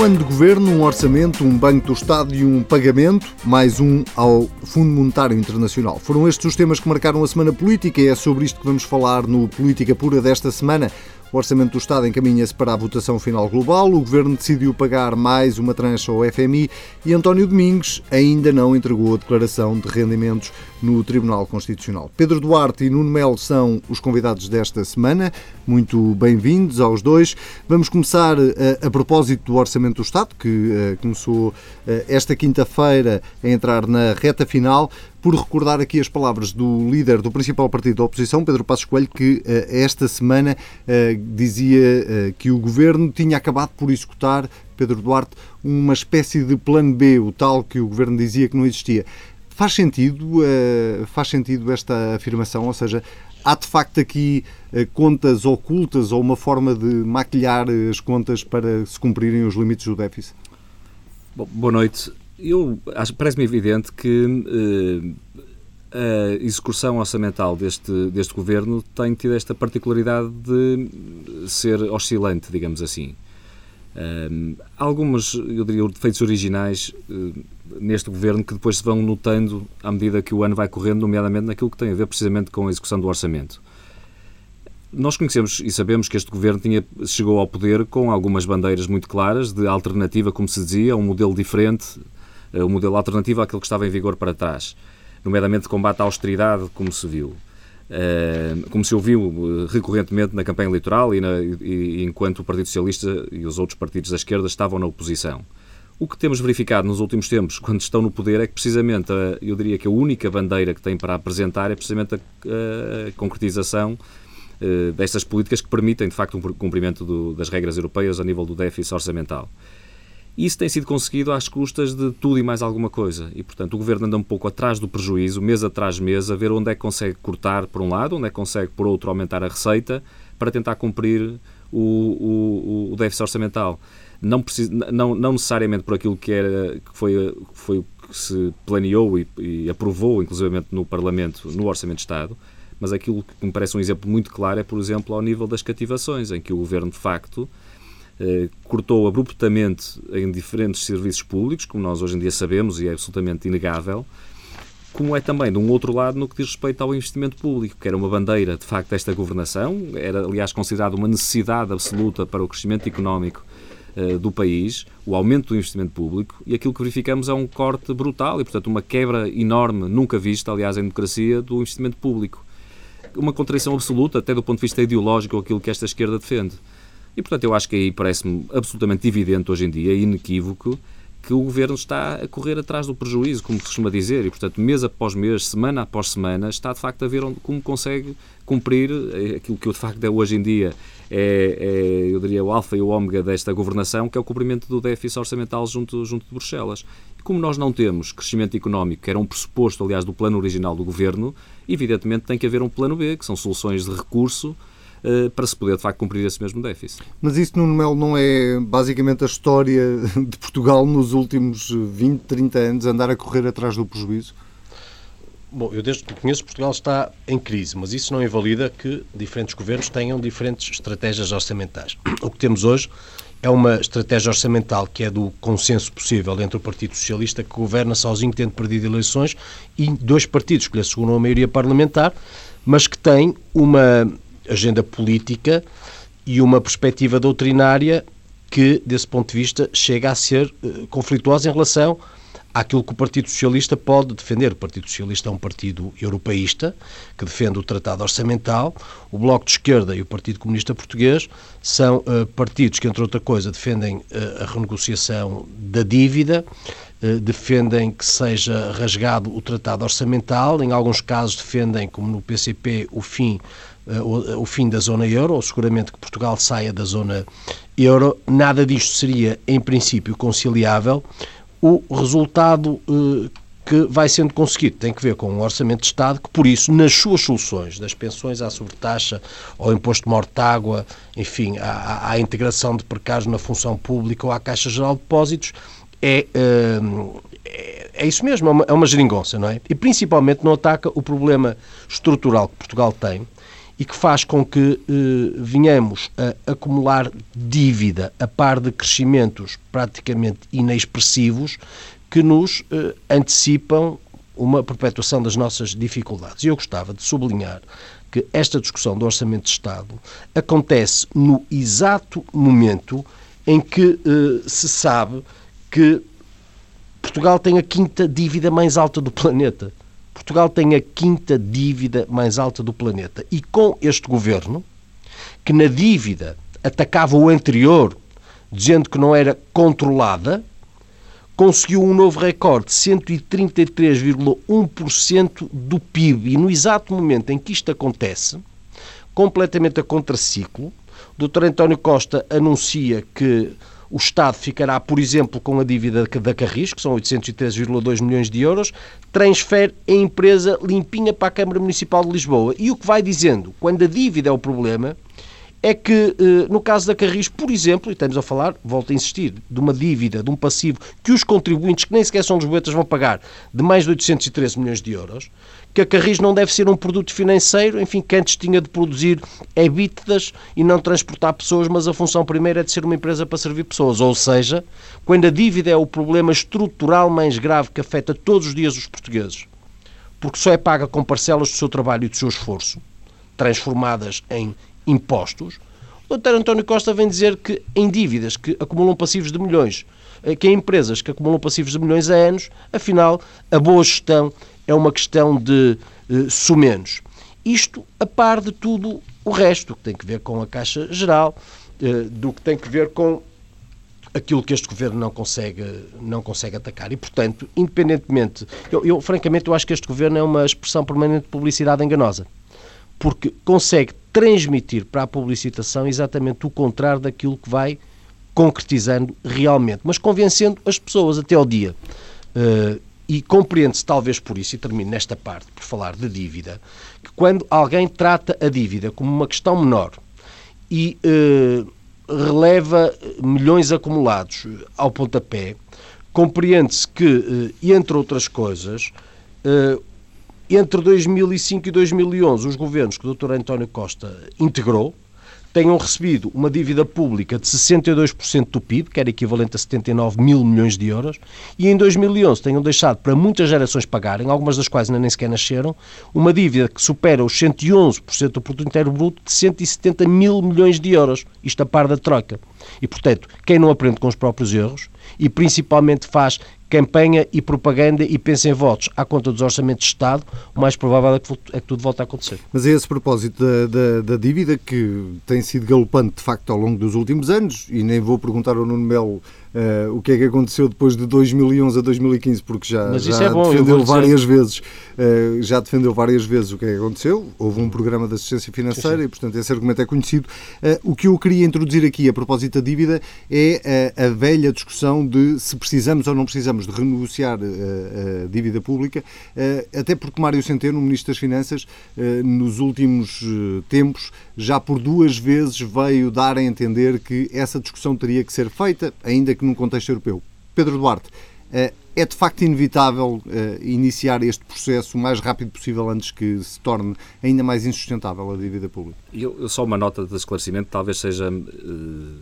Um ano de governo, um orçamento, um Banco do Estado e um pagamento, mais um ao Fundo Monetário Internacional. Foram estes os temas que marcaram a semana política e é sobre isto que vamos falar no Política Pura desta semana. O Orçamento do Estado encaminha-se para a votação final global. O Governo decidiu pagar mais uma trancha ao FMI e António Domingos ainda não entregou a declaração de rendimentos no Tribunal Constitucional. Pedro Duarte e Nuno Melo são os convidados desta semana. Muito bem-vindos aos dois. Vamos começar a, eh, a propósito do Orçamento do Estado, que uh, começou uh, esta quinta-feira a entrar na reta final por recordar aqui as palavras do líder do principal partido da oposição, Pedro Passos Coelho, que uh, esta semana uh, dizia uh, que o governo tinha acabado por executar, Pedro Duarte, uma espécie de plano B, o tal que o governo dizia que não existia. Faz sentido, faz sentido esta afirmação? Ou seja, há de facto aqui contas ocultas ou uma forma de maquilhar as contas para se cumprirem os limites do déficit? Bom, boa noite eu parece-me evidente que uh, a execução orçamental deste, deste governo tem tido esta particularidade de ser oscilante, digamos assim. Uh, alguns, eu diria, defeitos originais uh, neste governo que depois se vão notando à medida que o ano vai correndo, nomeadamente naquilo que tem a ver precisamente com a execução do orçamento. Nós conhecemos e sabemos que este governo tinha, chegou ao poder com algumas bandeiras muito claras de alternativa, como se dizia, a um modelo diferente o modelo alternativo àquele que estava em vigor para trás, nomeadamente combate à austeridade, como se viu. como se ouviu eh, recorrentemente na campanha eleitoral e, na, e, enquanto o Partido Socialista e os outros partidos da esquerda estavam na oposição. O que temos verificado nos últimos tempos, quando estão no poder, é que precisamente, a, eu diria que a única bandeira que têm para apresentar é precisamente a, a concretização uh, destas políticas que permitem, de facto, um cumprimento do, das regras europeias a nível do déficit orçamental. Isso tem sido conseguido às custas de tudo e mais alguma coisa. E, portanto, o Governo anda um pouco atrás do prejuízo, mês atrás mês, a ver onde é que consegue cortar, por um lado, onde é que consegue, por outro, aumentar a receita para tentar cumprir o, o, o déficit orçamental. Não, precisa, não, não necessariamente por aquilo que, era, que foi, foi o que se planeou e, e aprovou, inclusivamente no Parlamento, no Orçamento de Estado, mas aquilo que me parece um exemplo muito claro é, por exemplo, ao nível das cativações, em que o Governo, de facto, cortou abruptamente em diferentes serviços públicos, como nós hoje em dia sabemos e é absolutamente inegável, como é também, de um outro lado, no que diz respeito ao investimento público, que era uma bandeira, de facto, desta governação, era, aliás, considerado uma necessidade absoluta para o crescimento económico uh, do país, o aumento do investimento público, e aquilo que verificamos é um corte brutal e, portanto, uma quebra enorme, nunca vista, aliás, em democracia, do investimento público. Uma contradição absoluta, até do ponto de vista ideológico, aquilo que esta esquerda defende. E, portanto, eu acho que aí parece-me absolutamente evidente hoje em dia, inequívoco, que o governo está a correr atrás do prejuízo, como se costuma dizer, e, portanto, mês após mês, semana após semana, está de facto a ver onde, como consegue cumprir eh, aquilo que de facto é hoje em dia é, é, eu diria, o alfa e o ômega desta governação, que é o cumprimento do déficit orçamental junto, junto de Bruxelas. E como nós não temos crescimento económico, que era um pressuposto, aliás, do plano original do governo, evidentemente tem que haver um plano B, que são soluções de recurso para se poder, de facto, cumprir esse mesmo déficit. Mas isso, Nuno Melo, não é basicamente a história de Portugal nos últimos 20, 30 anos, andar a correr atrás do prejuízo? Bom, eu desde que conheço, Portugal está em crise, mas isso não invalida que diferentes governos tenham diferentes estratégias orçamentais. O que temos hoje é uma estratégia orçamental que é do consenso possível entre o Partido Socialista, que governa sozinho, tendo perdido eleições, e dois partidos que lhe asseguram a maioria parlamentar, mas que tem uma agenda política e uma perspectiva doutrinária que, desse ponto de vista, chega a ser uh, conflituosa em relação àquilo que o Partido Socialista pode defender. O Partido Socialista é um partido europeísta que defende o Tratado Orçamental. O Bloco de Esquerda e o Partido Comunista Português são uh, partidos que, entre outra coisa, defendem uh, a renegociação da dívida, defendem que seja rasgado o Tratado Orçamental, em alguns casos defendem, como no PCP, o fim o, o fim da zona euro, ou seguramente que Portugal saia da zona euro, nada disto seria, em princípio, conciliável. O resultado eh, que vai sendo conseguido tem que ver com um orçamento de Estado que, por isso, nas suas soluções, das pensões à sobretaxa, ao imposto de morte-água, enfim, à, à, integração de precários na função pública ou à Caixa Geral de Depósitos, é, é, é, isso mesmo, é uma, é uma geringonça, não é? E principalmente não ataca o problema estrutural que Portugal tem, e que faz com que eh, venhamos a acumular dívida a par de crescimentos praticamente inexpressivos que nos eh, antecipam uma perpetuação das nossas dificuldades. E eu gostava de sublinhar que esta discussão do Orçamento de Estado acontece no exato momento em que eh, se sabe que Portugal tem a quinta dívida mais alta do planeta. Portugal tem a quinta dívida mais alta do planeta. E com este governo, que na dívida atacava o anterior, dizendo que não era controlada, conseguiu um novo recorde, 133,1% do PIB. E no exato momento em que isto acontece, completamente a contraciclo, o Dr. António Costa anuncia que o Estado ficará, por exemplo, com a dívida da Carris, que são 813,2 milhões de euros, transfere a empresa limpinha para a Câmara Municipal de Lisboa. E o que vai dizendo, quando a dívida é o problema, é que, eh, no caso da Carris, por exemplo, e estamos a falar, volto a insistir, de uma dívida, de um passivo que os contribuintes, que nem sequer são lisboetas, vão pagar de mais de 813 milhões de euros, que a Carris não deve ser um produto financeiro, enfim, que antes tinha de produzir EBITDAs e não transportar pessoas, mas a função primeira é de ser uma empresa para servir pessoas. Ou seja, quando a dívida é o problema estrutural mais grave que afeta todos os dias os portugueses, porque só é paga com parcelas do seu trabalho e do seu esforço, transformadas em impostos, o Dr. António Costa vem dizer que em dívidas que acumulam passivos de milhões, eh, que em empresas que acumulam passivos de milhões há anos, afinal, a boa gestão é uma questão de uh, sumenos. Isto a par de tudo o resto, que tem que ver com a Caixa Geral, uh, do que tem que ver com aquilo que este governo não consegue, não consegue atacar. E, portanto, independentemente. Eu, eu, francamente, eu acho que este governo é uma expressão permanente de publicidade enganosa. Porque consegue transmitir para a publicitação exatamente o contrário daquilo que vai concretizando realmente, mas convencendo as pessoas até ao dia. Uh, e compreende-se, talvez por isso, e termino nesta parte, por falar de dívida, que quando alguém trata a dívida como uma questão menor e uh, releva milhões acumulados ao pontapé, compreende-se que, uh, entre outras coisas, entre 2005 e 2011, os governos que o Dr. António Costa integrou tenham recebido uma dívida pública de 62% do PIB, que era equivalente a 79 mil milhões de euros, e em 2011 tenham deixado para muitas gerações pagarem, algumas das quais ainda nem sequer nasceram, uma dívida que supera os 111% do produto inteiro bruto de 170 mil milhões de euros, isto a par da troca. E, portanto, quem não aprende com os próprios erros e principalmente faz campanha e propaganda e pensa em votos à conta dos orçamentos de Estado, o mais provável é que, é que tudo volte a acontecer. Mas é esse propósito da, da, da, dívida que tem sido galopante de facto ao longo dos últimos anos, e nem vou perguntar ao Nuno Melo uh, o que é que aconteceu depois de 2011 a 2015, porque já, já é bom, defendeu várias vezes, uh, já defendeu várias vezes o que é que aconteceu. Houve um programa de assistência financeira sim, sim. e, portanto, esse argumento é conhecido. Uh, o que eu queria introduzir aqui a propósito da dívida é a velha discussão de se precisamos ou não precisamos de renegociar a dívida pública, até porque Mário Centeno, o Ministro das Finanças, nos últimos tempos, já por duas vezes veio dar a entender que essa discussão teria que ser feita, ainda que num contexto europeu. Pedro Duarte, eh, é de facto inevitável eh, iniciar este processo o mais rápido possível antes que se torne ainda mais insustentável a dívida pública? Eu, só uma nota de esclarecimento, talvez seja uh,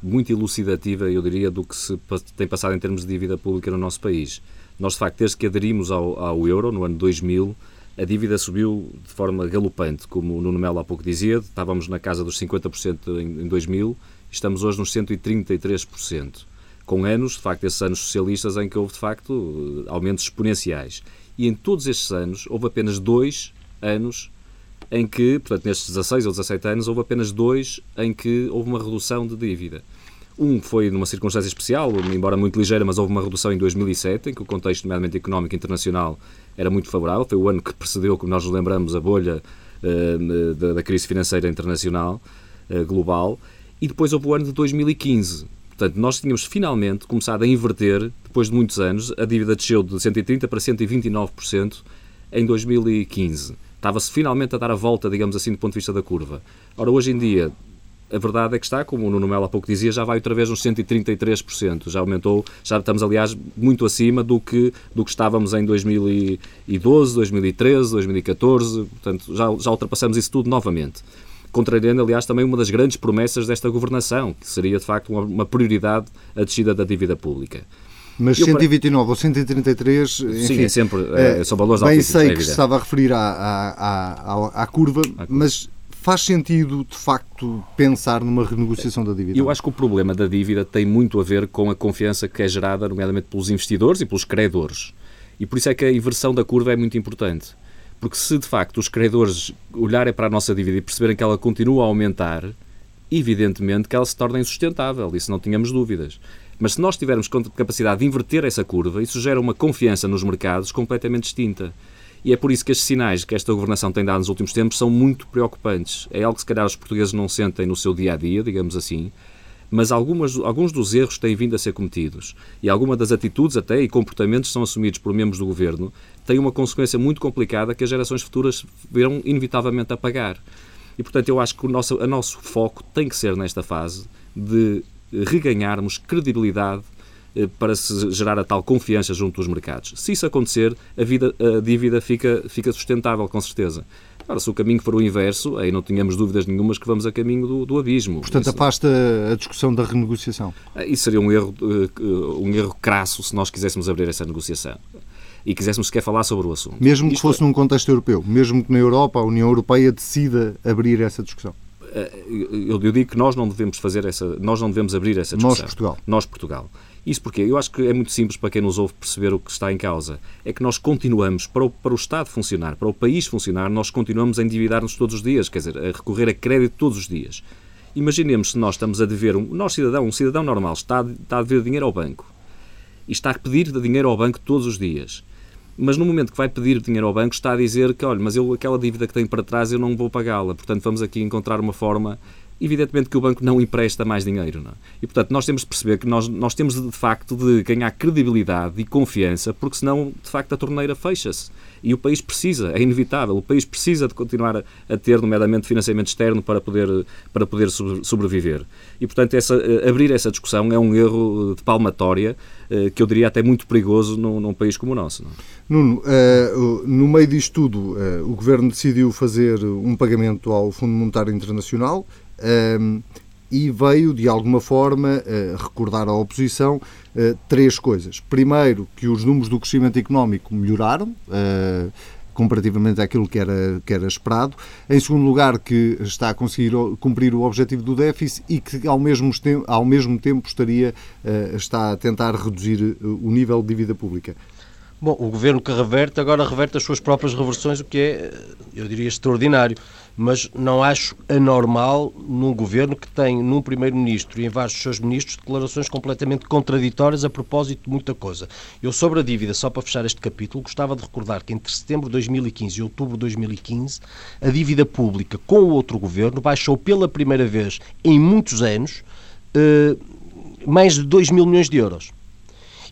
muito elucidativa, eu diria, do que se tem passado em termos de dívida pública no nosso país. Nós, de facto, desde que aderimos ao, ao euro, no ano 2000, a dívida subiu de forma galopante, como o Nuno Melo há pouco dizia, estávamos na casa dos 50% em, em 2000, estamos hoje nos 133% com anos, de facto, esses anos socialistas em que houve, de facto, aumentos exponenciais. E em todos estes anos, houve apenas dois anos em que, portanto, nestes 16 ou 17 anos, houve apenas dois em que houve uma redução de dívida. Um foi numa circunstância especial, embora muito ligeira, mas houve uma redução em 2007, em que o contexto, nomeadamente económico internacional, era muito favorável. Foi o ano que precedeu, como nós nos lembramos, a bolha uh, da, crise financeira internacional, uh, global. E depois houve o ano de 2015, Portanto, nós tínhamos finalmente começado a inverter, depois de muitos anos, a dívida desceu de 130% para 129% em 2015. Estava-se finalmente a dar a volta, digamos assim, do ponto de vista da curva. Ora, hoje em dia, a verdade é que está, como o Nuno Melo há pouco dizia, já vai outra vez uns 133%. Já aumentou, já estamos, aliás, muito acima do que, do que estávamos em 2012, 2013, 2014. Portanto, já, já ultrapassamos isso tudo novamente. Contrariando, aliás, também uma das grandes promessas desta governação, que seria, de facto, uma, uma prioridade a descida da dívida pública. Mas 129 ou 133, enfim, Sim, é sempre, é, são valores Bem sei é que estava a referir à, à, à, à curva, mas faz sentido, de facto, pensar numa renegociação da dívida? Eu acho que o problema da dívida tem muito a ver com a confiança que é gerada, nomeadamente pelos investidores e pelos credores. E por isso é que a inversão da curva é muito importante. Porque se, de facto, os credores olharem para a nossa dívida e perceberem que ela continua a aumentar, evidentemente que ela se torna insustentável, isso não tínhamos dúvidas. Mas se nós tivermos capacidade de inverter essa curva, isso gera uma confiança nos mercados completamente distinta. E é por isso que estes sinais que esta governação tem dado nos últimos tempos são muito preocupantes. É algo que se calhar os portugueses não sentem no seu dia a dia, digamos assim, mas algumas, alguns dos erros têm vindo a ser cometidos e algumas das atitudes até e comportamentos que são assumidos por membros do governo têm uma consequência muito complicada que as gerações futuras virão inevitavelmente a pagar. E, portanto, eu acho que o nosso, o nosso foco tem que ser nesta fase de reganharmos credibilidade para se gerar a tal confiança junto dos mercados. Se isso acontecer, a, vida, a dívida fica, fica sustentável, com certeza. Agora, se o caminho for o inverso, aí não tínhamos dúvidas nenhumas que vamos a caminho do, do abismo. Portanto, isso, afasta a discussão da renegociação. Eh, isso seria um erro, eh, um erro crasso se nós quiséssemos abrir essa negociação e quiséssemos sequer falar sobre o assunto. Mesmo que Isto fosse é... num contexto europeu, mesmo que na Europa a União Europeia decida abrir essa discussão. Eu, eu digo que nós não devemos fazer essa, nós não devemos abrir essa discussão. Nós, Portugal. Nós, Portugal. Isso porque eu acho que é muito simples para quem nos ouve perceber o que está em causa. É que nós continuamos, para o, para o Estado funcionar, para o país funcionar, nós continuamos a endividar-nos todos os dias, quer dizer, a recorrer a crédito todos os dias. Imaginemos se nós estamos a dever, um, nós cidadão, um cidadão normal, está, está a dever dinheiro ao banco e está a pedir dinheiro ao banco todos os dias. Mas no momento que vai pedir dinheiro ao banco está a dizer que, olha, mas eu aquela dívida que tenho para trás eu não vou pagá-la, portanto vamos aqui encontrar uma forma evidentemente que o banco não empresta mais dinheiro. Não é? E, portanto, nós temos de perceber que nós, nós temos, de facto, de ganhar credibilidade e confiança, porque senão, de facto, a torneira fecha-se. E o país precisa, é inevitável, o país precisa de continuar a, a ter, nomeadamente, financiamento externo para poder, para poder sobreviver. E, portanto, essa, eh, abrir essa discussão é um erro de palmatória eh, que eu diria até muito perigoso num, num país como o nosso. Não? É? Nuno, uh, no meio disto tudo, uh, o Governo decidiu fazer um pagamento ao Fundo Monetário Internacional, um, e veio, de alguma forma, uh, recordar à oposição uh, três coisas. Primeiro, que os números do crescimento económico melhoraram, uh, comparativamente àquilo que era, que era esperado. Em segundo lugar, que está a conseguir cumprir o objetivo do déficit e que, ao mesmo, tempo, ao mesmo tempo, estaria, está a tentar reduzir o nível de dívida pública. Bom, o governo que reverte agora reverte as suas próprias reversões, o que é, eu diria, extraordinário mas não acho anormal num governo que tem num primeiro-ministro e em vários dos seus ministros declarações completamente contraditórias a propósito de muita coisa. Eu, sobre a dívida, só para fechar este capítulo, gostava de recordar que entre setembro de 2015 e outubro de 2015, a dívida pública com o outro governo baixou pela primeira vez em muitos anos eh, mais de 2 mil milhões de euros.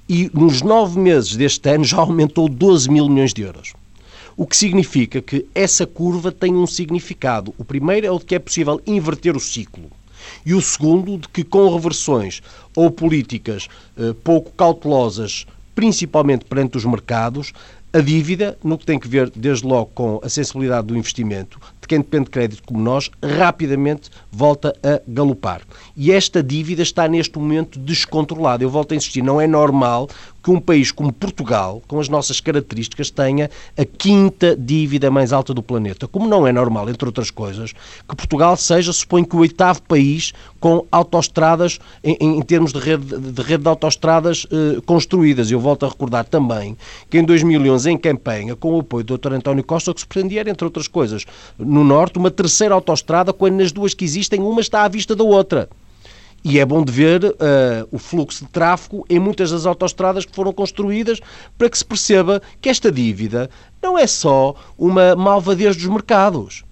E nos nove meses deste ano já aumentou 12 mil milhões de euros. O que significa que essa curva tem um significado. O primeiro é o de que é possível inverter o ciclo. E o segundo, de que com reversões ou políticas eh, pouco cautelosas, principalmente perante os mercados, a dívida, no que tem que ver desde logo com a sensibilidade do investimento, de quem depende de crédito como nós, rapidamente volta a galopar. E esta dívida está neste momento descontrolada. Eu volto a insistir, não é normal que um país como Portugal, com as nossas características, tenha a quinta dívida mais alta do planeta. Como não é normal, entre outras coisas, que Portugal seja, suponho que o oitavo país com autoestradas, em, em, termos de rede de, rede de autoestradas eh, construídas. Eu volto a recordar também que em 2011, em campanha, com o apoio do Dr. António Costa, o que se pretendia era, entre outras coisas, no Norte, uma terceira autoestrada, quando nas duas que existem, uma está à vista da outra. E é bom de ver uh, o fluxo de tráfego em muitas das autoestradas que foram construídas para que se perceba que esta dívida não é só uma malvadez dos mercados.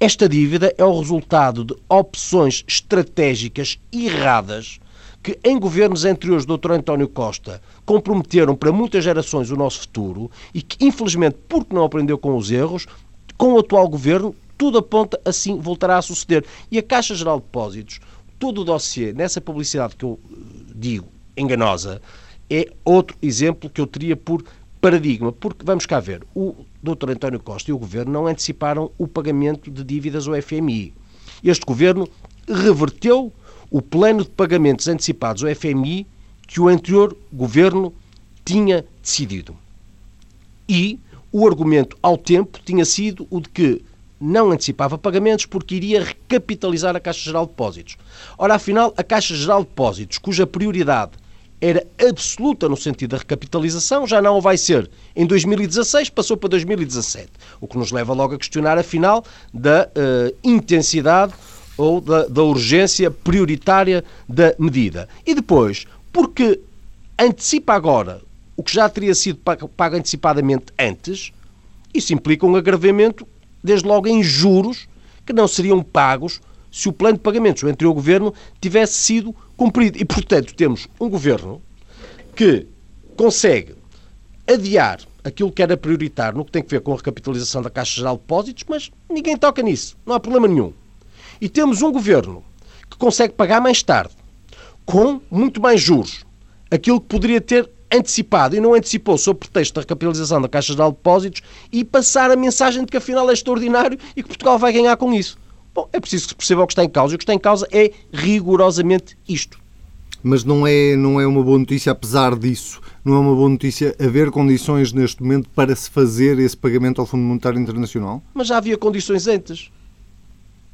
Esta dívida é o resultado de opções estratégicas erradas que em governos anteriores do Dr. António Costa comprometeram para muitas gerações o nosso futuro e que, infelizmente, porque não aprendeu com os erros, com o atual governo tudo aponta assim voltará a suceder. E a Caixa Geral de Depósitos, todo o dossiê, nessa publicidade que eu eh, digo, enganosa, é outro exemplo que eu teria por paradigma, porque vamos cá ver, o Dr. António Costa e o Governo não anteciparam o pagamento de dívidas ao FMI. Este Governo reverteu o plano de pagamentos antecipados ao FMI que o anterior Governo tinha decidido. E o argumento ao tempo tinha sido o de que não antecipava pagamentos porque iria recapitalizar a Caixa Geral de Depósitos. Ora, afinal, a Caixa Geral de Depósitos, cuja prioridade era absoluta no sentido da recapitalização, já não vai ser. Em 2016 passou para 2017, o que nos leva logo a questionar, afinal, da uh, intensidade ou da, da urgência prioritária da medida. E depois, porque antecipa agora o que já teria sido pago antecipadamente antes, isso implica um agravamento, desde logo em juros, que não seriam pagos se o plano de pagamentos entre o Governo tivesse sido cumprido. E, portanto, temos um Governo que consegue adiar aquilo que era prioritário no que tem a ver com a recapitalização da Caixa Geral de Depósitos, mas ninguém toca nisso, não há problema nenhum. E temos um Governo que consegue pagar mais tarde, com muito mais juros, aquilo que poderia ter antecipado e não antecipou sob pretexto da recapitalização da Caixa de Depósitos e passar a mensagem de que afinal é extraordinário e que Portugal vai ganhar com isso. Bom, é preciso que se perceba o que está em causa. E o que está em causa é rigorosamente isto. Mas não é, não é uma boa notícia, apesar disso, não é uma boa notícia haver condições neste momento para se fazer esse pagamento ao Fundo Monetário Internacional? Mas já havia condições antes.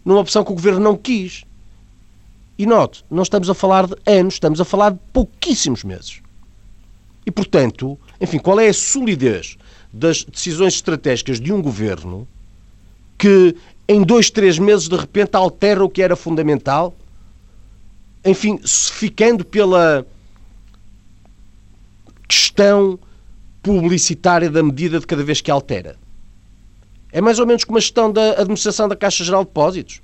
Numa opção que o Governo não quis. E note, não estamos a falar de anos, estamos a falar de pouquíssimos meses. E, portanto, enfim, qual é a solidez das decisões estratégicas de um governo que em dois, três meses, de repente, altera o que era fundamental, enfim, ficando pela questão publicitária da medida de cada vez que altera. É mais ou menos como a gestão da administração da Caixa Geral de Depósitos,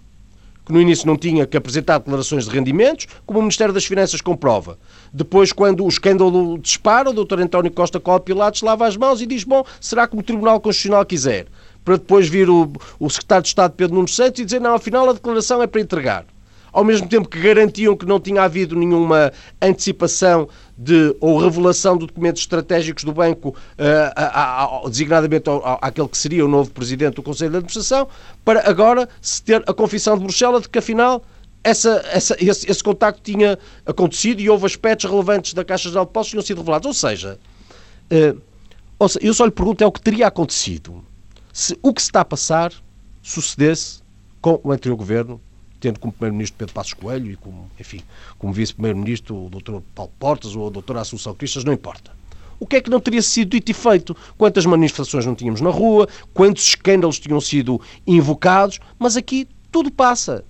que no início não tinha que apresentar declarações de rendimentos, como o Ministério das Finanças comprova. Depois, quando o escândalo dispara, o Dr. António Costa Cola Pilatos lava as mãos e diz: Bom, será como o Tribunal Constitucional quiser para depois vir o, o secretário de Estado Pedro Nuno Santos e dizer não, afinal a declaração é para entregar. Ao mesmo tempo que garantiam que não tinha havido nenhuma antecipação de, ou revelação de documentos estratégicos do banco, uh, a, a, designadamente ao, àquele que seria o novo presidente do Conselho de Administração, para agora se ter a confissão de Bruxelas de que afinal essa, essa, esse, esse contacto tinha acontecido e houve aspectos relevantes da Caixa Geral de Depósitos que tinham sido revelados. Ou seja, uh, ou seja, eu só lhe pergunto é o que teria acontecido se o que se está a passar sucedesse com o anterior governo, tendo como primeiro-ministro Pedro Passos Coelho e como, enfim, como vice-primeiro-ministro o Dr. Paulo Portas ou a Dra. Assunção Cristas, não importa. O que é que não teria sido dito e feito? Quantas manifestações não tínhamos na rua? Quantos escândalos tinham sido invocados? Mas aqui tudo passa.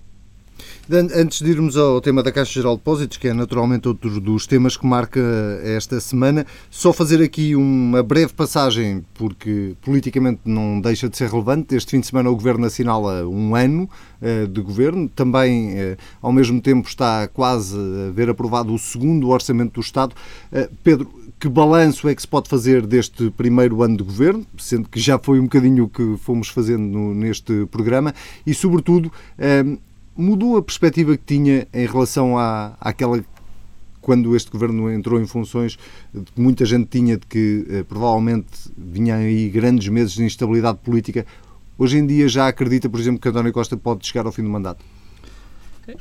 Antes de irmos ao tema da Caixa Geral de Depósitos, que é naturalmente outro dos temas que marca esta semana, só fazer aqui uma breve passagem, porque politicamente não deixa de ser relevante. Este fim de semana o Governo assinala um ano uh, de governo, também uh, ao mesmo tempo está quase a ver aprovado o segundo Orçamento do Estado. Uh, Pedro, que balanço é que se pode fazer deste primeiro ano de governo, sendo que já foi um bocadinho o que fomos fazendo no, neste programa, e sobretudo mudou a perspectiva que tinha em relação à, àquela quando este governo entrou em funções, muita gente tinha de que eh, provavelmente vinham aí grandes meses de instabilidade política. Hoje em dia já acredita, por exemplo, que António Costa pode chegar ao fim do mandato?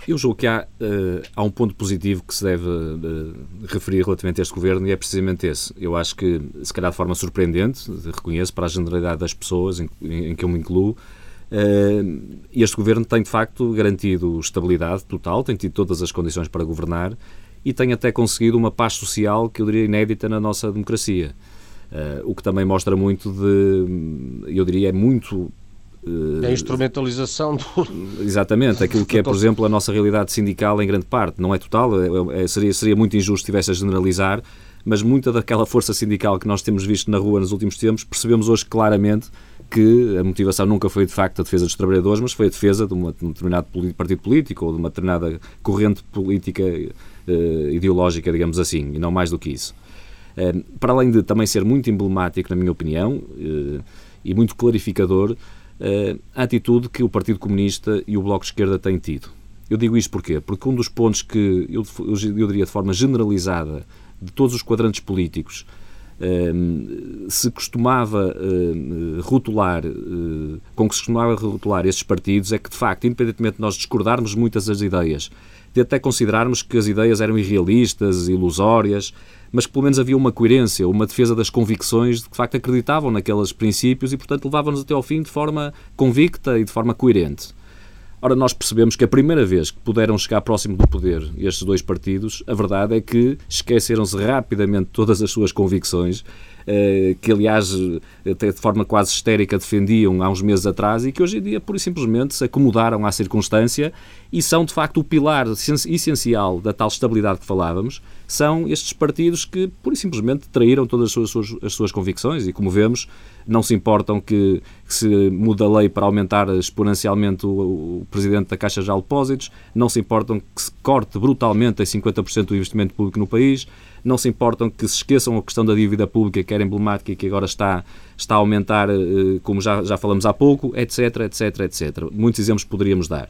Eu julgo que há, uh, há um ponto positivo que se deve uh, referir relativamente a este governo e é precisamente esse. Eu acho que, se calhar de forma surpreendente, reconheço para a generalidade das pessoas em, em que eu me incluo, este governo tem, de facto, garantido estabilidade total, tem tido todas as condições para governar e tem até conseguido uma paz social que eu diria inédita na nossa democracia. Uh, o que também mostra muito de, eu diria, é muito a instrumentalização do... Exatamente, aquilo que é, por exemplo, a nossa realidade sindical em grande parte. Não é total, é, é, seria, seria muito injusto se estivesse a generalizar, mas muita daquela força sindical que nós temos visto na rua nos últimos tempos, percebemos hoje claramente que a motivação nunca foi de facto a defesa dos trabalhadores, mas foi a defesa de, uma, de um determinado partido político ou de uma determinada corrente política uh, ideológica, digamos assim, e não mais do que isso. Uh, para além de também ser muito emblemático, na minha opinião, uh, e muito clarificador, a atitude que o Partido Comunista e o Bloco de Esquerda têm tido. Eu digo isto porquê? Porque um dos pontos que eu, eu diria de forma generalizada de todos os quadrantes políticos se costumava rotular, com que se costumava rotular estes partidos, é que, de facto, independentemente de nós discordarmos muitas das ideias, de até considerarmos que as ideias eram irrealistas, ilusórias, mas que pelo menos havia uma coerência, uma defesa das convicções de que, de facto, acreditavam naqueles princípios e, portanto, levavam-nos até ao fim de forma convicta e de forma coerente. Ora, nós percebemos que a primeira vez que puderam chegar próximo do poder estes dois partidos, a verdade é que esqueceram-se rapidamente todas as suas convicções, eh, que aliás até de forma quase histérica defendiam há uns meses atrás e que hoje em dia pura e simplesmente se acomodaram à circunstância e são de facto o pilar essencial da tal estabilidade que falávamos, são estes partidos que pura e simplesmente traíram todas as suas, as suas convicções e como vemos não se importam que, que se mude a lei para aumentar exponencialmente o, o, presidente da Caixa de Depósitos, não se importam que se corte brutalmente em 50% do investimento público no país, não se importam que se esqueçam a questão da dívida pública, que era emblemática e que agora está, está a aumentar, eh, como já, já falamos há pouco, etc, etc, etc. Muitos exemplos poderíamos dar.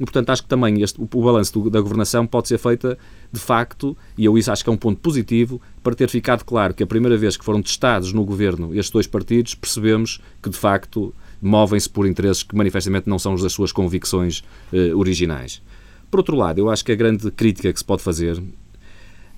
E, portanto, acho que também este, o, balanço da governação pode ser feita, de facto, e eu isso acho que é um ponto positivo, para ter ficado claro que a primeira vez que foram testados no governo estes dois partidos, percebemos que, de facto, movem-se por interesses que manifestamente não são as suas convicções eh, originais. Por outro lado, eu acho que a grande crítica que se pode fazer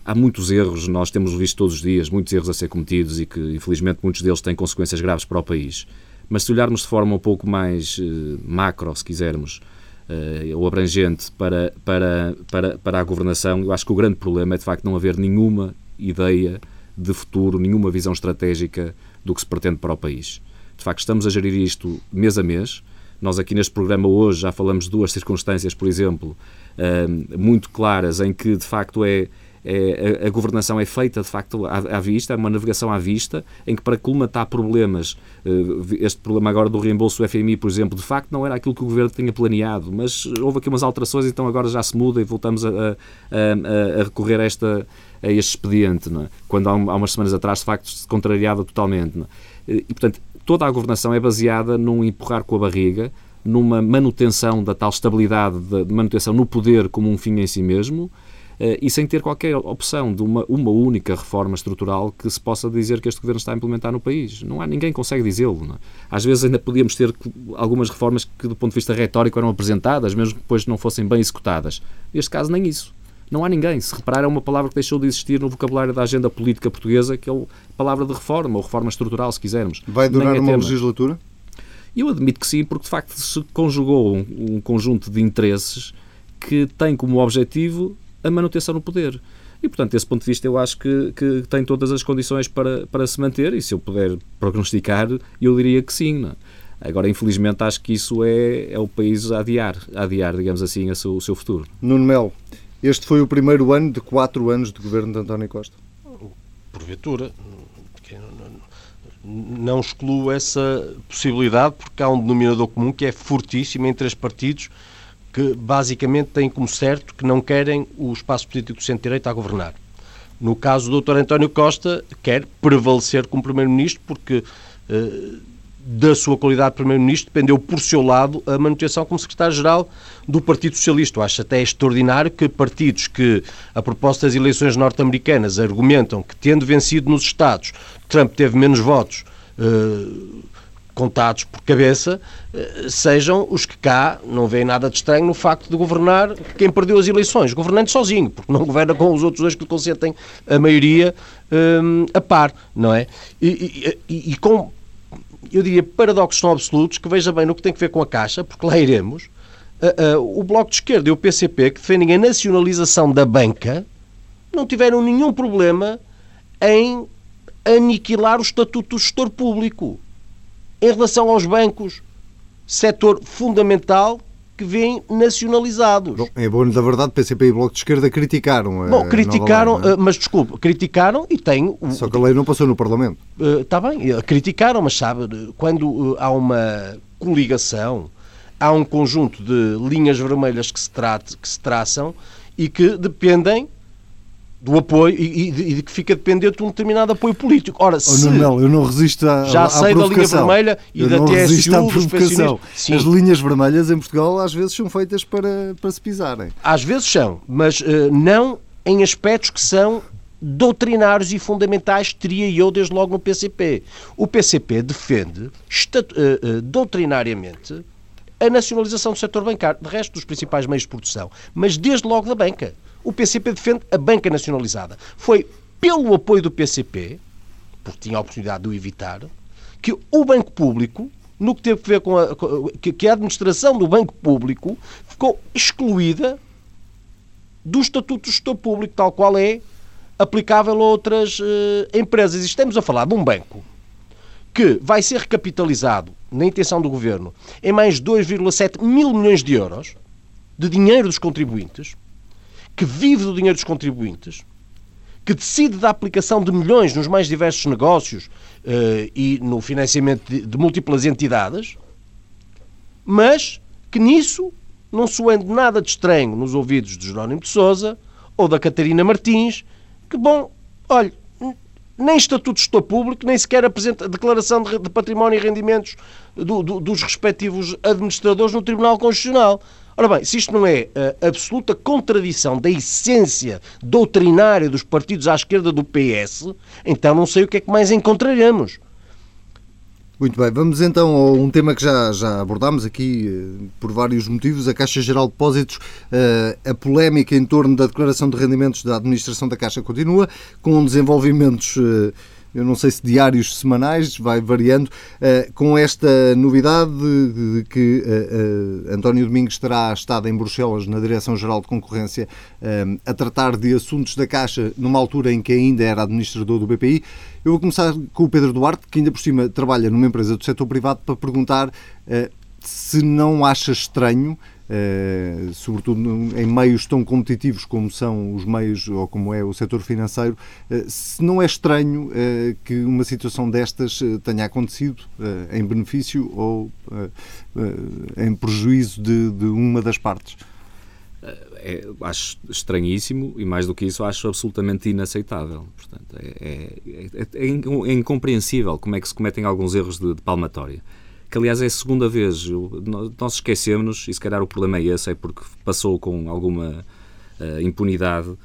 há muitos erros, nós temos visto todos os dias, muitos erros a ser cometidos e que, infelizmente, muitos deles têm consequências graves para o país. Mas se olharmos de forma um pouco mais eh, macro, se quisermos, uh, ou abrangente para, para, para, para a governação, eu acho que o grande problema é de facto não haver nenhuma ideia de futuro, nenhuma visão estratégica do que se pretende para o país. De facto, estamos a gerir isto mês a mês. Nós aqui neste programa hoje já falamos de duas circunstâncias, por exemplo, uh, muito claras em que de facto é é, a, a, governação é feita de facto à, à, vista, é uma navegação à vista, em que para colmatar problemas, eh, este problema agora do reembolso do FMI, por exemplo, de facto não era aquilo que o governo tinha planeado, mas houve aqui umas alterações, então agora já se muda e voltamos a, a, a recorrer a, esta, a este expediente, é? quando há, há, umas semanas atrás de facto se contrariava totalmente. É? E portanto, toda a governação é baseada num empurrar com a barriga, numa manutenção da tal estabilidade, de manutenção no poder como um fim em si mesmo, e sem ter qualquer opção de uma, uma única reforma estrutural que se possa dizer que este governo está a implementar no país. Não há ninguém que consegue dizê-lo. É? Às vezes ainda podíamos ter algumas reformas que, do ponto de vista retórico, eram apresentadas, mesmo que depois não fossem bem executadas. Neste caso, nem isso. Não há ninguém. Se reparar, é uma palavra que deixou de existir no vocabulário da agenda política portuguesa, que é a palavra de reforma, ou reforma estrutural, se quisermos. Vai durar é uma tema. legislatura? Eu admito que sim, porque de facto se conjugou um, um conjunto de interesses que tem como objetivo a manutenção no poder. E, portanto, desse ponto de vista, eu acho que, que tem todas as condições para, para se manter, e se eu puder prognosticar, eu diria que sim. Não? É? Agora, infelizmente, acho que isso é, é o país a adiar, a adiar, digamos assim, a seu, o seu futuro. Nuno Melo, este foi o primeiro ano de quatro anos de governo de António Costa? Porventura. Não excluo essa possibilidade, porque há um denominador comum que é fortíssimo entre os partidos que basicamente têm como certo que não querem o espaço político do centro-direita a governar. No caso do Dr. António Costa, quer prevalecer como Primeiro-Ministro porque uh, da sua qualidade de Primeiro-Ministro dependeu por seu lado a manutenção como Secretário-Geral do Partido Socialista. Eu acho até extraordinário que partidos que, a propósito das eleições norte-americanas, argumentam que, tendo vencido nos Estados, Trump teve menos votos, uh, contados por cabeça, eh, sejam os que cá não veem nada de estranho no facto de governar quem perdeu as eleições, governando sozinho, porque não governa com os outros dois que consentem a maioria um, a par, não é? E, e, e, com, eu diria, paradoxos tão absolutos que veja bem no que tem que ver com a Caixa, porque lá iremos, uh, uh, o Bloco de Esquerda e o PCP, que defendem a nacionalização da banca, não tiveram nenhum problema em aniquilar o estatuto do gestor público. Em relação aos bancos, setor fundamental que vêm nacionalizados. Bom, é bom, na verdade, PCP e Bloco de Esquerda criticaram. Bom, criticaram, lei, é? mas desculpe, criticaram e tem. Só que a lei não passou no Parlamento. Está uh, bem, criticaram, mas sabe, quando há uma coligação, há um conjunto de linhas vermelhas que se, trate, que se traçam e que dependem do apoio e, e, de que fica dependente de um determinado apoio político. Ora, se, oh, eu não resisto à, já à sei da linha vermelha e eu da não TSU, à provocação. As linhas vermelhas em Portugal às vezes são feitas para, para se pisarem. Às vezes são, mas uh, não em aspectos que são doutrinários e fundamentais, teria eu desde logo no PCP. O PCP defende uh, uh, doutrinariamente a nacionalização do setor bancário, de resto dos principais meios de produção, mas desde logo da banca. O PCP defende a banca nacionalizada. Foi pelo apoio do PCP, porque tinha a oportunidade de o evitar, que o banco público, no que teve a ver com a, que a administração do banco público ficou excluída do Estatuto do Gestor Público, tal qual é aplicável a outras uh, empresas. E estamos a falar de um banco que vai ser recapitalizado, na intenção do governo, em mais 2,7 mil milhões de euros de dinheiro dos contribuintes, que vive do dinheiro dos contribuintes, que decide da aplicação de milhões nos mais diversos negócios uh, e no financiamento de, de, múltiplas entidades, mas que nisso não soando nada de estranho nos ouvidos de Jerónimo de Souza ou da Catarina Martins, que, bom, olha, nem estatuto de gestor público, nem sequer apresenta declaração de, património e rendimentos do, do, dos respectivos administradores no Tribunal Constitucional. Ora bem, se isto não é a absoluta contradição da essência doutrinária dos partidos à esquerda do PS, então não sei o que é que mais encontraremos. Muito bem, vamos então a um tema que já, já abordámos aqui eh, por vários motivos, a Caixa Geral de Depósitos. Eh, a polémica em torno da declaração de rendimentos da administração da Caixa continua, com desenvolvimentos eh, eu não sei se diários semanais, vai variando, uh, com esta novidade de, que uh, uh, António Domingos terá estado em Bruxelas, na Direção-Geral de Concorrência, a tratar de assuntos da Caixa, numa altura em que ainda era administrador do BPI. Eu vou começar com o Pedro Duarte, que ainda por cima trabalha numa empresa do setor privado, para perguntar se não acha estranho sobretudo em meios tão competitivos como são os meios, ou como é o setor financeiro, uh, se não é estranho uh, que uma situação destas tenha acontecido em benefício ou em prejuízo de, de, uma das partes. É, acho estranhíssimo e, mais do que isso, acho absolutamente inaceitável. Portanto, é, é, é, é incompreensível como é que se cometem alguns erros de, de palmatória que aliás é a segunda vez. Nós esquecemos, e se calhar o problema é esse, é porque passou com alguma uh, impunidade.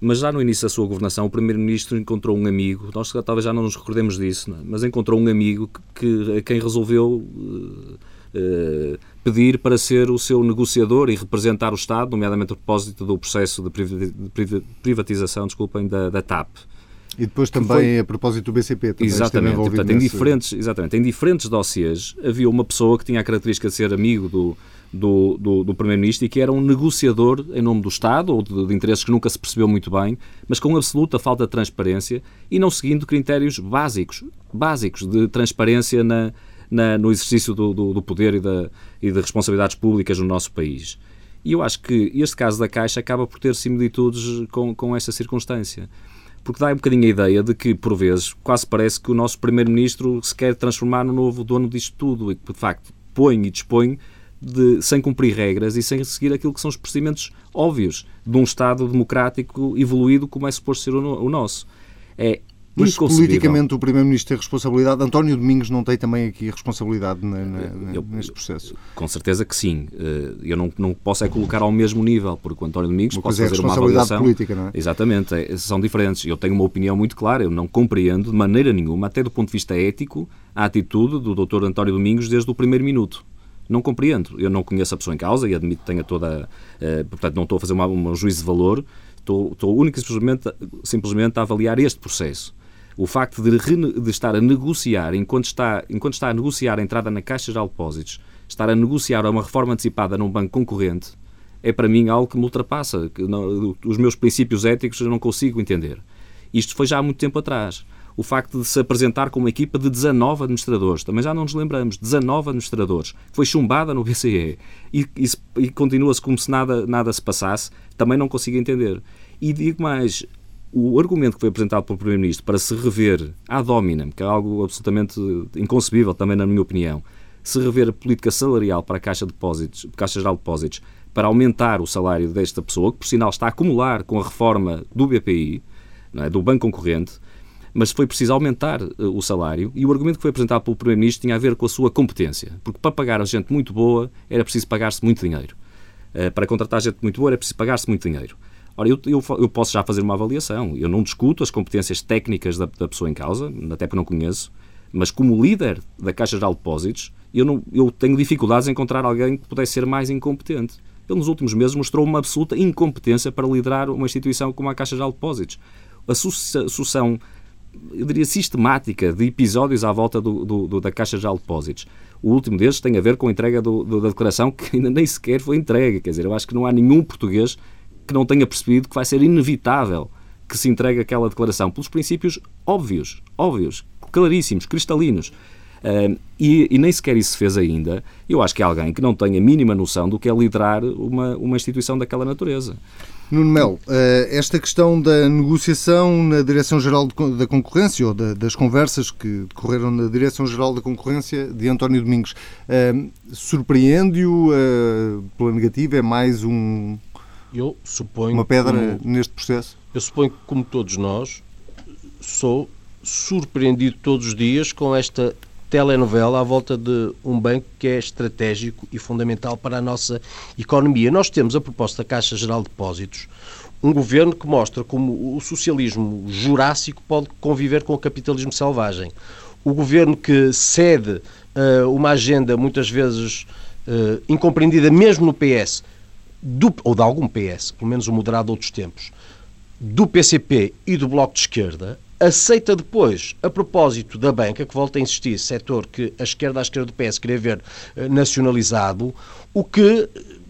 Mas já no início da sua governação, o Primeiro-Ministro encontrou um amigo, nós talvez já não nos recordemos disso, é? mas encontrou um amigo que, que a quem resolveu uh, uh, pedir para ser o seu negociador e representar o Estado, nomeadamente a propósito do processo de privatização desculpem, da, da TAP. E depois também, foi... a propósito do BCP, também exatamente, portanto, nesse... em diferentes, exatamente, em diferentes dossiês havia uma pessoa que tinha a característica de ser amigo do, do, do, do Primeiro-Ministro e que era um negociador em nome do Estado ou de, de, interesses que nunca se percebeu muito bem, mas com absoluta falta de transparência e não seguindo critérios básicos, básicos de transparência na, na no exercício do, do, do poder e, da, e de responsabilidades públicas no nosso país. E eu acho que este caso da Caixa acaba por ter similitudes com, com essa circunstância porque dá um bocadinho a ideia de que, por vezes, quase parece que o nosso Primeiro-Ministro se quer transformar no novo dono disto tudo e que, de facto, põe e dispõe de, sem cumprir regras e sem seguir aquilo que são os procedimentos óbvios de um Estado democrático evoluído como é suposto ser o, o nosso. É mas politicamente o Primeiro-Ministro tem responsabilidade. António Domingos não tem também aqui responsabilidade na, na, eu, neste processo? Com certeza que sim. Eh, eu não, não posso é colocar ao mesmo nível, porque o António Domingos uma pode é fazer uma avaliação. política, não é? Exatamente, é, são diferentes. Eu tenho uma opinião muito clara. Eu não compreendo de maneira nenhuma, até do ponto de vista ético, a atitude do Dr. António Domingos desde o primeiro minuto não compreendo. Eu não conheço a pessoa em causa e admito que tenha toda. Uh, portanto, não estou a fazer uma, um juízo de valor, estou, estou única e simplesmente, simplesmente a avaliar este processo o facto de, de, estar a negociar, enquanto está, enquanto está a negociar a entrada na Caixa de Depósitos, estar a negociar uma reforma antecipada num banco concorrente, é para mim algo que me ultrapassa. Que não, os meus princípios éticos eu não consigo entender. Isto foi já há muito tempo atrás. O facto de se apresentar com uma equipa de 19 administradores, também já não nos lembramos, 19 administradores, foi chumbada no BCE e, e, e continua-se como se nada, nada se passasse, também não consigo entender. E digo mais, o argumento que foi apresentado pelo Primeiro-Ministro para se rever ad hominem, que é algo absolutamente inconcebível também na minha opinião, se rever a política salarial para a Caixa, de Depósitos, Caixa Geral de Depósitos para aumentar o salário desta pessoa, que por sinal está a acumular com a reforma do BPI, é, do banco concorrente, mas foi preciso aumentar uh, o salário e o argumento que foi apresentado pelo Primeiro-Ministro tinha a ver com a sua competência, porque para pagar a gente muito boa era preciso pagar-se muito dinheiro. Uh, para contratar gente muito boa era preciso pagar-se muito dinheiro. Ora, eu, eu, eu, posso já fazer uma avaliação. Eu não discuto as competências técnicas da, da pessoa em causa, até porque não conheço, mas como líder da Caixa Geral de Depósitos, eu, não, eu tenho dificuldades em encontrar alguém que pudesse ser mais incompetente. Ele, nos últimos meses, mostrou uma absoluta incompetência para liderar uma instituição como a Caixa Geral de Depósitos. A sucessão, eu diria, sistemática de episódios à volta do, do, do, da Caixa Geral de Depósitos. O último desses tem a ver com a entrega da declaração que ainda nem sequer foi entregue. Quer dizer, eu acho que não há nenhum português que não tenha percebido que vai ser inevitável que se entregue aquela declaração pelos princípios óbvios, óbvios, claríssimos, cristalinos. Uh, e, e, nem sequer isso se fez ainda. Eu acho que é alguém que não tem a mínima noção do que é liderar uma, uma instituição daquela natureza. Nuno Melo, uh, esta questão da negociação na Direção-Geral da Concorrência, ou da, das conversas que decorreram na Direção-Geral da Concorrência de António Domingos, uh, surpreende-o pela negativa? É mais um, eu suponho uma pedra como, neste processo? Eu suponho que, como todos nós, sou surpreendido todos os dias com esta telenovela à volta de um banco que é estratégico e fundamental para a nossa economia. Nós temos a proposta da Caixa Geral de Depósitos, um governo que mostra como o socialismo jurássico pode conviver com o capitalismo selvagem. O governo que cede uh, uma agenda muitas vezes uh, incompreendida mesmo no PS, do, ou de algum PS, pelo menos o moderado de outros tempos, do PCP e do Bloco de Esquerda, aceita depois, a propósito da banca, que volta a insistir, setor que a esquerda, à esquerda do PS queria ver eh, nacionalizado, o que,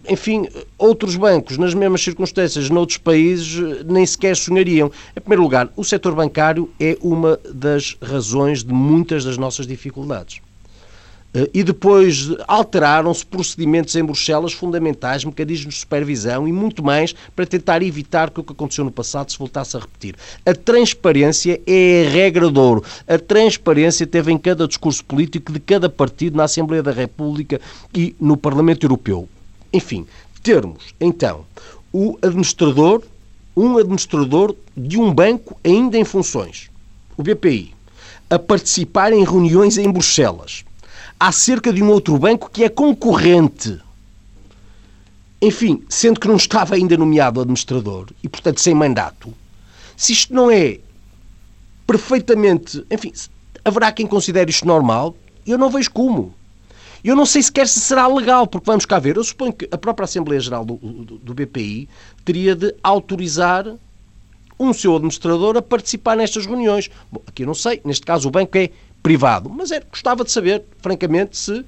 enfim, outros bancos, nas mesmas circunstâncias, noutros países, eh, nem sequer sonhariam. Em primeiro lugar, o setor bancário é uma das razões de muitas das nossas dificuldades. Eh, e depois alteraram-se procedimentos em Bruxelas fundamentais, mecanismos de supervisão e muito mais para tentar evitar que o que aconteceu no passado se voltasse a repetir. A transparência é a regra de ouro. A transparência teve em cada discurso político de cada partido na Assembleia da República e no Parlamento Europeu. Enfim, termos, então, o administrador, um administrador de um banco ainda em funções, o BPI, a participar em reuniões em Bruxelas acerca de um outro banco que é concorrente. Enfim, sendo que não estava ainda nomeado administrador e, portanto, sem mandato, se isto não é perfeitamente. Enfim, haverá quem considere isto normal? Eu não vejo como. Eu não sei sequer se será legal, porque vamos cá ver. Eu suponho que a própria Assembleia Geral do, do, do BPI teria de autorizar um seu administrador a participar nestas reuniões. Bom, aqui eu não sei. Neste caso, o banco é privado. Mas é, gostava de saber, francamente, se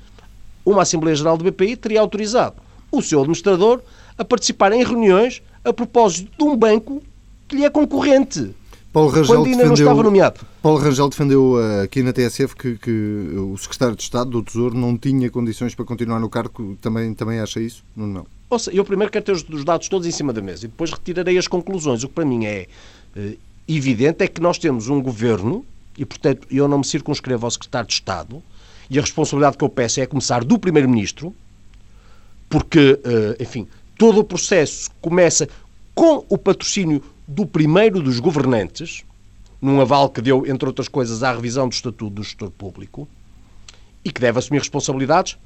uma Assembleia Geral do BPI teria autorizado o seu administrador a participar em reuniões a propósito de um banco que lhe é concorrente. Paulo Rangel quando ainda defendeu, não estava nomeado. Paulo Rangel defendeu uh, aqui na TSF que, que, o secretário de Estado do Tesouro não tinha condições para continuar no cargo. Também, também acha isso? Não, não. Ou seja, eu primeiro quero ter os dados todos em cima da mesa e depois retirarei as conclusões. O que para mim é uh, evidente é que nós temos um governo e, portanto, eu não me circunscrevo ao secretário de Estado e a responsabilidade que eu peço é começar do Primeiro-Ministro, porque, eh, enfim, todo o processo começa com o patrocínio do primeiro dos governantes, num aval que deu, entre outras coisas, à revisão do Estatuto do Gestor Público, e que deve assumir responsabilidades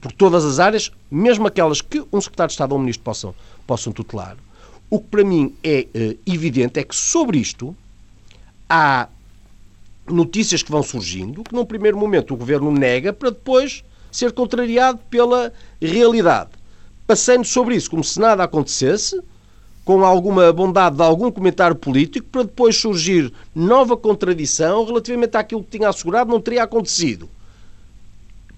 por todas as áreas, mesmo aquelas que um secretário de Estado ou um ministro possam, possam tutelar. O que para mim é uh, evidente é que sobre isto há notícias que vão surgindo, que num primeiro momento o governo nega para depois ser contrariado pela realidade. Passando sobre isso como se nada acontecesse, com alguma bondade de algum comentário político, para depois surgir nova contradição relativamente àquilo que tinha assegurado não teria acontecido.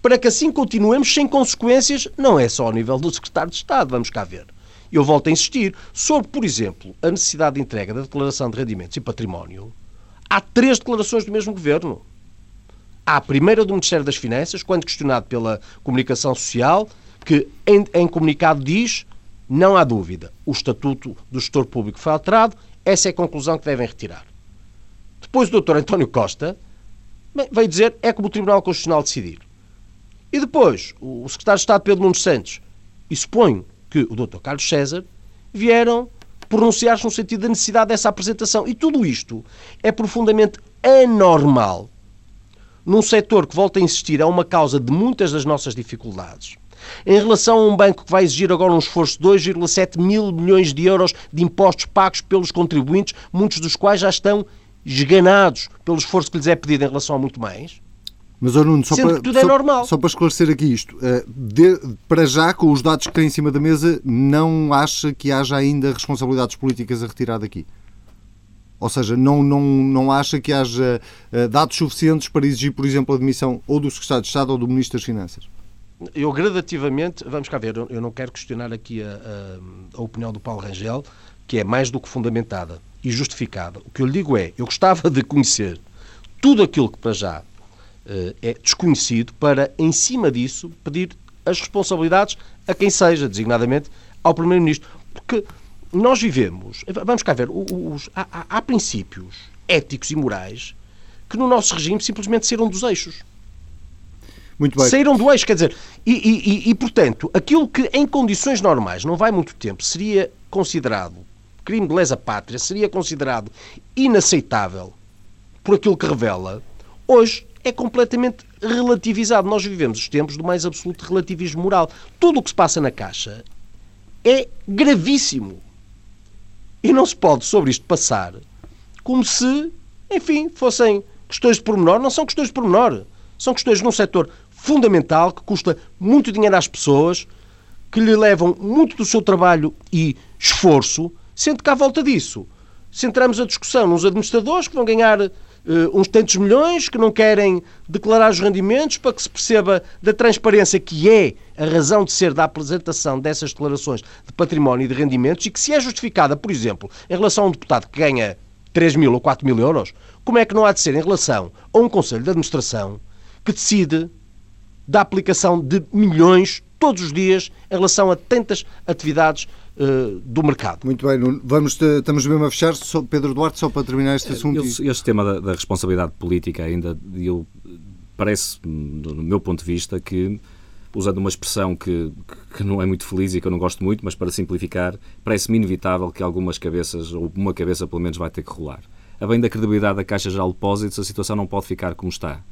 Para que assim continuemos sem consequências, não é só ao nível do secretário de Estado, vamos cá ver. Eu volto a insistir sobre, por exemplo, a necessidade de entrega da declaração de rendimentos e património há três declarações do mesmo governo. Há a primeira do Ministério das Finanças, quando questionado pela comunicação social, que em, em comunicado diz: não há dúvida, o estatuto do gestor público foi alterado, essa é a conclusão que devem retirar. Depois o Dr. António Costa bem, veio dizer: é como o Tribunal Constitucional decidir. E depois, o secretário de Estado Pedro Nunes Santos, e suponho que o Dr. Carlos César vieram pronunciar-se no sentido da necessidade dessa apresentação. E tudo isto é profundamente anormal num setor que, volta a insistir, é uma causa de muitas das nossas dificuldades. Em relação a um banco que vai exigir agora um esforço de 2,7 mil milhões de euros de impostos pagos pelos contribuintes, muitos dos quais já estão esganados pelo esforço que lhes é pedido em relação a muito mais. Mas, oh Nuno, só para, tudo é só, normal. só para esclarecer aqui isto, uh, de, para já, com os dados que tem em cima da mesa, não acha que haja ainda responsabilidades políticas a retirar daqui? Ou seja, não, não, não acha que haja uh, dados suficientes para exigir, por exemplo, a demissão ou do Secretário de Estado ou do Ministro das Finanças? Eu gradativamente, vamos cá ver, eu não quero questionar aqui a, a, a opinião do Paulo Rangel, que é mais do que fundamentada e justificada. O que eu lhe digo é, eu gostava de conhecer tudo aquilo que para já é desconhecido para, em cima disso, pedir as responsabilidades a quem seja, designadamente ao Primeiro-Ministro. Porque nós vivemos, vamos cá ver, os, há, há, princípios éticos e morais que no nosso regime simplesmente saíram dos eixos. Muito bem. Saíram do eixo, quer dizer, e, e, e, e, portanto, aquilo que em condições normais, não vai muito tempo, seria considerado crime de lesa pátria, seria considerado inaceitável por aquilo que revela, hoje é completamente relativizado. Nós vivemos os tempos do mais absoluto relativismo moral. Tudo o que se passa na Caixa é gravíssimo. E não se pode sobre isto passar como se, enfim, fossem questões de pormenor. Não são questões de pormenor. São questões num setor fundamental que custa muito dinheiro às pessoas, que lhe levam muito do seu trabalho e esforço, sendo que à volta disso centramos a discussão nos administradores que vão ganhar uh, uns tantos milhões, que não querem declarar os rendimentos para que se perceba da transparência que é a razão de ser da apresentação dessas declarações de património e de rendimentos e que se é justificada, por exemplo, em relação a um deputado que ganha 3 mil ou 4 mil euros, como é que não há de ser em relação a um Conselho de Administração que decide da aplicação de milhões todos os dias em relação a tantas atividades uh, do mercado. Muito bem, vamos, estamos mesmo a fechar. Só, Pedro Duarte, só para terminar este assunto. Este, este tema da, da, responsabilidade política ainda, eu, parece, no meu ponto de vista, que usando uma expressão que, que não é muito feliz e que eu não gosto muito, mas para simplificar, parece-me inevitável que algumas cabeças, ou uma cabeça pelo menos, vai ter que rolar. A bem da credibilidade da Caixa Geral de Depósitos, a situação não pode ficar como está.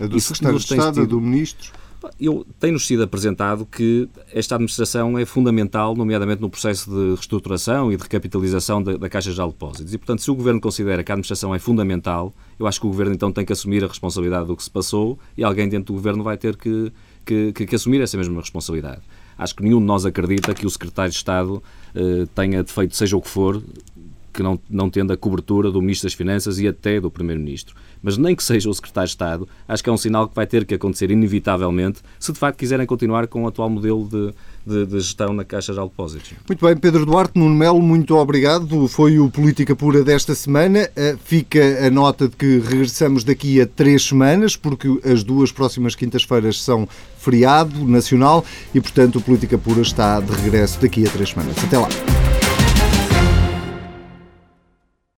A do Secretário de Estado, a do Ministro? Eu tenho-nos sido apresentado que esta administração é fundamental, nomeadamente no processo de reestruturação e de recapitalização da, da Caixa de Depósitos. E, portanto, se o Governo considera que a administração é fundamental, eu acho que o Governo então tem que assumir a responsabilidade do que se passou e alguém dentro do Governo vai ter que que, que, que, assumir essa mesma responsabilidade. Acho que nenhum de nós acredita que o secretário de Estado eh, tenha defeito, seja o que for, que não, não tendo a cobertura do Ministro das Finanças e até do Primeiro-Ministro mas nem que seja o secretário de Estado, acho que é um sinal que vai ter que acontecer inevitavelmente se de facto quiserem continuar com o atual modelo de, de, de gestão na Caixa de Depósitos. Muito bem, Pedro Duarte, Nuno Melo, muito obrigado. Foi o Política Pura desta semana. Eh, fica a nota de que regressamos daqui a três semanas, porque as duas próximas quintas-feiras são feriado nacional e, portanto, o Política Pura está de regresso daqui a três semanas. Até lá.